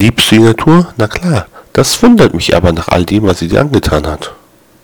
Liebst du die Natur? Na klar. Das wundert mich aber nach all dem, was sie dir angetan hat.